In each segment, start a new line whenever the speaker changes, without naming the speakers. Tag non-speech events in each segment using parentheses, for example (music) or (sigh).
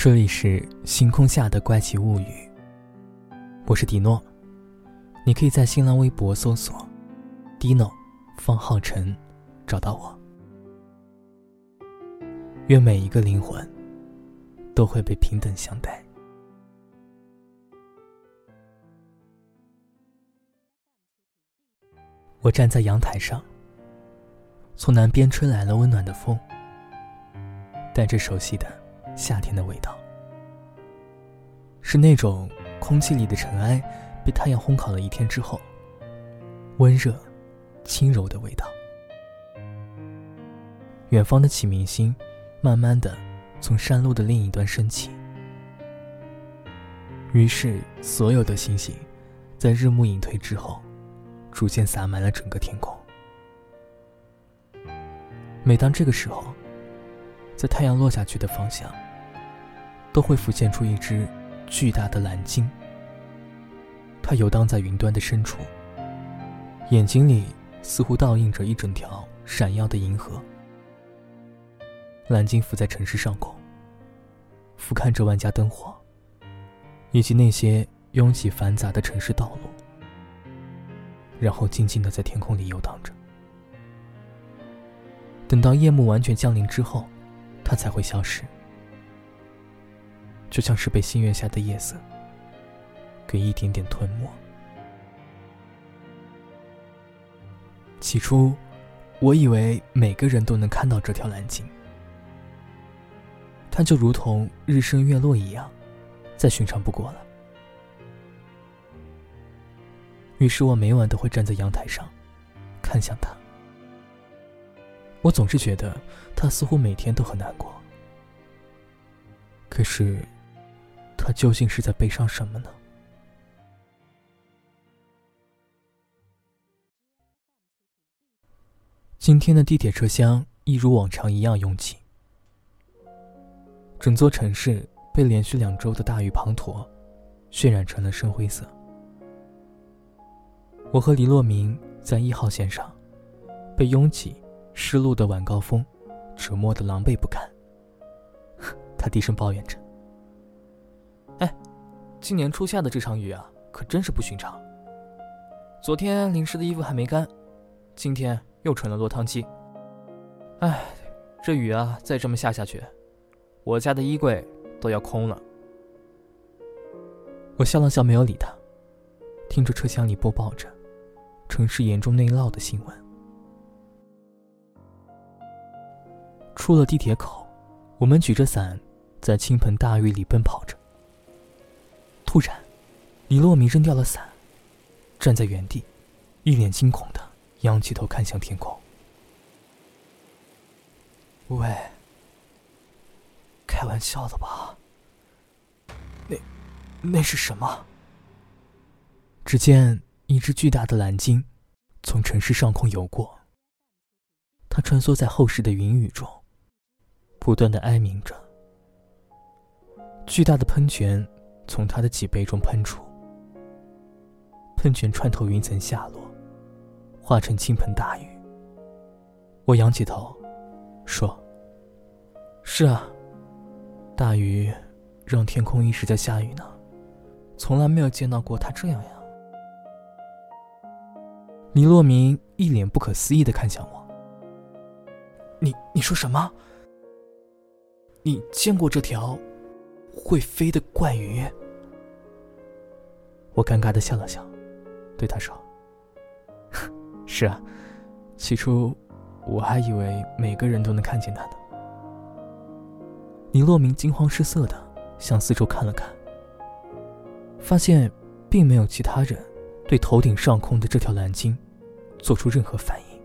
这里是星空下的怪奇物语，我是迪诺，你可以在新浪微博搜索 “Dino 方浩辰”找到我。愿每一个灵魂都会被平等相待。我站在阳台上，从南边吹来了温暖的风，带着熟悉的。夏天的味道，是那种空气里的尘埃被太阳烘烤了一天之后，温热、轻柔的味道。远方的启明星，慢慢的从山路的另一端升起。于是，所有的星星，在日暮隐退之后，逐渐洒满了整个天空。每当这个时候，在太阳落下去的方向。都会浮现出一只巨大的蓝鲸。它游荡在云端的深处，眼睛里似乎倒映着一整条闪耀的银河。蓝鲸浮在城市上空，俯瞰着万家灯火，以及那些拥挤繁杂的城市道路，然后静静的在天空里游荡着。等到夜幕完全降临之后，它才会消失。就像是被星月下的夜色给一点点吞没。起初，我以为每个人都能看到这条蓝鲸，它就如同日升月落一样，再寻常不过了。于是我每晚都会站在阳台上，看向它。我总是觉得它似乎每天都很难过，可是。他究竟是在悲伤什么呢？今天的地铁车厢一如往常一样拥挤，整座城市被连续两周的大雨滂沱，渲染成了深灰色。我和黎洛明在一号线上，被拥挤、湿漉的晚高峰折磨的狼狈不堪。(laughs) 他低声抱怨着。今年初夏的这场雨啊，可真是不寻常。昨天淋湿的衣服还没干，今天又成了落汤鸡。哎，这雨啊，再这么下下去，我家的衣柜都要空了。我笑了笑，没有理他，听着车厢里播报着城市严重内涝的新闻。出了地铁口，我们举着伞，在倾盆大雨里奔跑着。突然，李洛明扔掉了伞，站在原地，一脸惊恐的仰起头看向天空。喂，开玩笑的吧？那，那是什么？只见一只巨大的蓝鲸从城市上空游过，它穿梭在厚实的云雨中，不断的哀鸣着。巨大的喷泉。从他的脊背中喷出，喷泉穿透云层下落，化成倾盆大雨。我仰起头，说：“是啊，大雨让天空一直在下雨呢，从来没有见到过他这样呀。”李洛明一脸不可思议的看向我：“你你说什么？你见过这条？”会飞的怪鱼，我尴尬的笑了笑，对他说：“ (laughs) 是啊，起初我还以为每个人都能看见它呢。”李洛明惊慌失色的向四周看了看，发现并没有其他人对头顶上空的这条蓝鲸做出任何反应。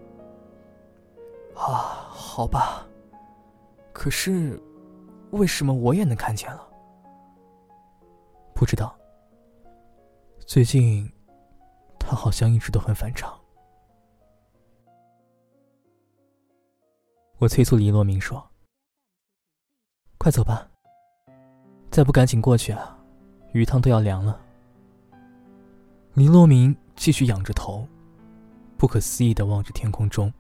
啊，好吧，可是为什么我也能看见了？不知道。最近，他好像一直都很反常。我催促黎洛明说：“快走吧，再不赶紧过去啊，鱼汤都要凉了。”黎洛明继续仰着头，不可思议的望着天空中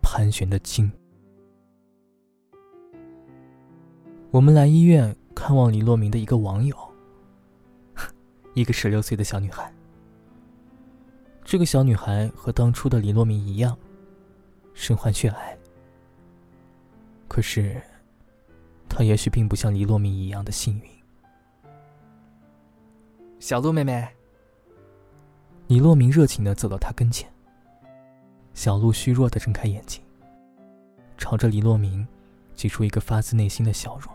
盘旋的鲸。我们来医院看望李洛明的一个网友，一个十六岁的小女孩。这个小女孩和当初的李洛明一样，身患血癌。可是，她也许并不像李洛明一样的幸运。小鹿妹妹。李洛明热情的走到她跟前。小鹿虚弱的睁开眼睛，朝着李洛明挤出一个发自内心的笑容。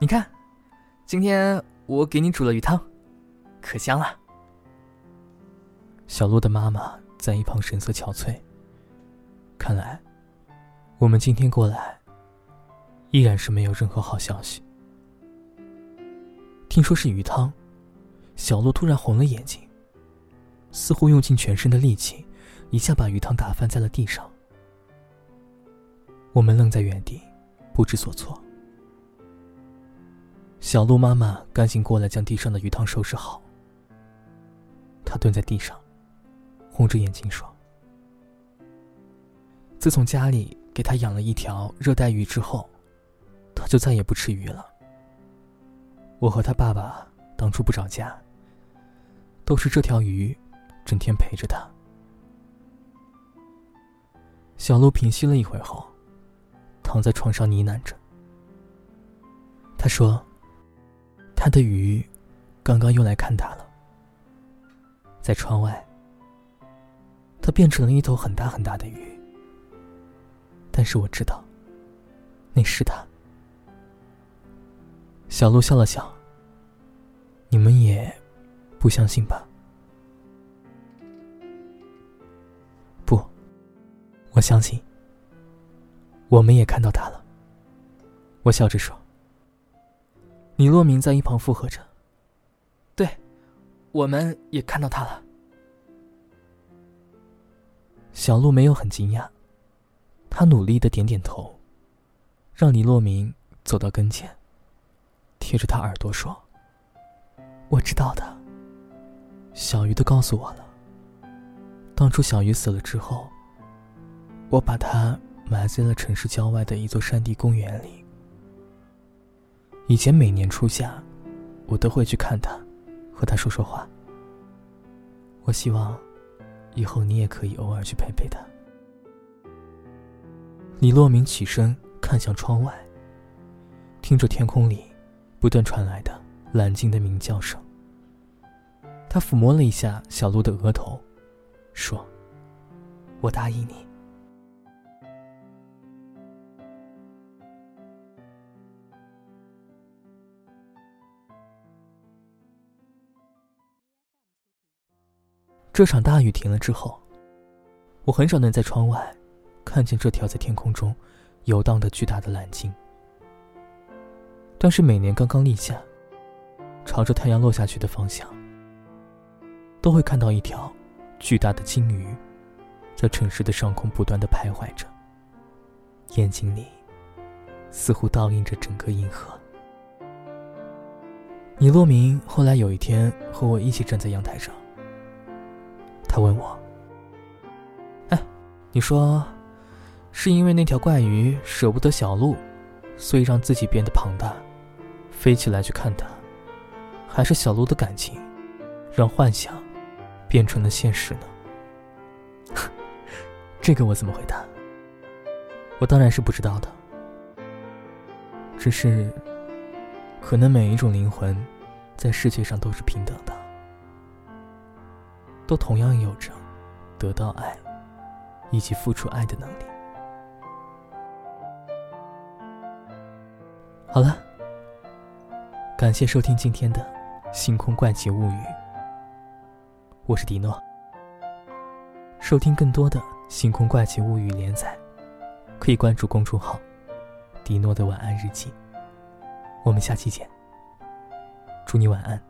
你看，今天我给你煮了鱼汤，可香了。小鹿的妈妈在一旁神色憔悴。看来，我们今天过来，依然是没有任何好消息。听说是鱼汤，小鹿突然红了眼睛，似乎用尽全身的力气。一下把鱼汤打翻在了地上，我们愣在原地，不知所措。小鹿妈妈赶紧过来将地上的鱼汤收拾好。她蹲在地上，红着眼睛说：“自从家里给他养了一条热带鱼之后，他就再也不吃鱼了。我和他爸爸当初不找家，都是这条鱼整天陪着他。”小鹿平息了一会后，躺在床上呢喃着。他说：“他的鱼，刚刚又来看他了。在窗外，他变成了一头很大很大的鱼。但是我知道，那是他。”小鹿笑了笑。你们也不相信吧？不我相信，我们也看到他了。我笑着说。李洛明在一旁附和着：“对，我们也看到他了。”小鹿没有很惊讶，他努力的点点头，让李洛明走到跟前，贴着他耳朵说：“我知道的，小鱼都告诉我了。当初小鱼死了之后。”我把它埋在了城市郊外的一座山地公园里。以前每年初夏，我都会去看他，和他说说话。我希望，以后你也可以偶尔去陪陪他。李洛明起身看向窗外，听着天空里不断传来的蓝鲸的鸣叫声。他抚摸了一下小鹿的额头，说：“我答应你。”这场大雨停了之后，我很少能在窗外看见这条在天空中游荡的巨大的蓝鲸。但是每年刚刚立夏，朝着太阳落下去的方向，都会看到一条巨大的鲸鱼，在城市的上空不断的徘徊着，眼睛里似乎倒映着整个银河。李洛明后来有一天和我一起站在阳台上。他问我：“哎，你说，是因为那条怪鱼舍不得小鹿，所以让自己变得庞大，飞起来去看它，还是小鹿的感情，让幻想变成了现实呢？” (laughs) 这个我怎么回答？我当然是不知道的。只是，可能每一种灵魂，在世界上都是平等的。都同样有着得到爱以及付出爱的能力。好了，感谢收听今天的《星空怪奇物语》，我是迪诺。收听更多的《星空怪奇物语》连载，可以关注公众号“迪诺的晚安日记”。我们下期见，祝你晚安。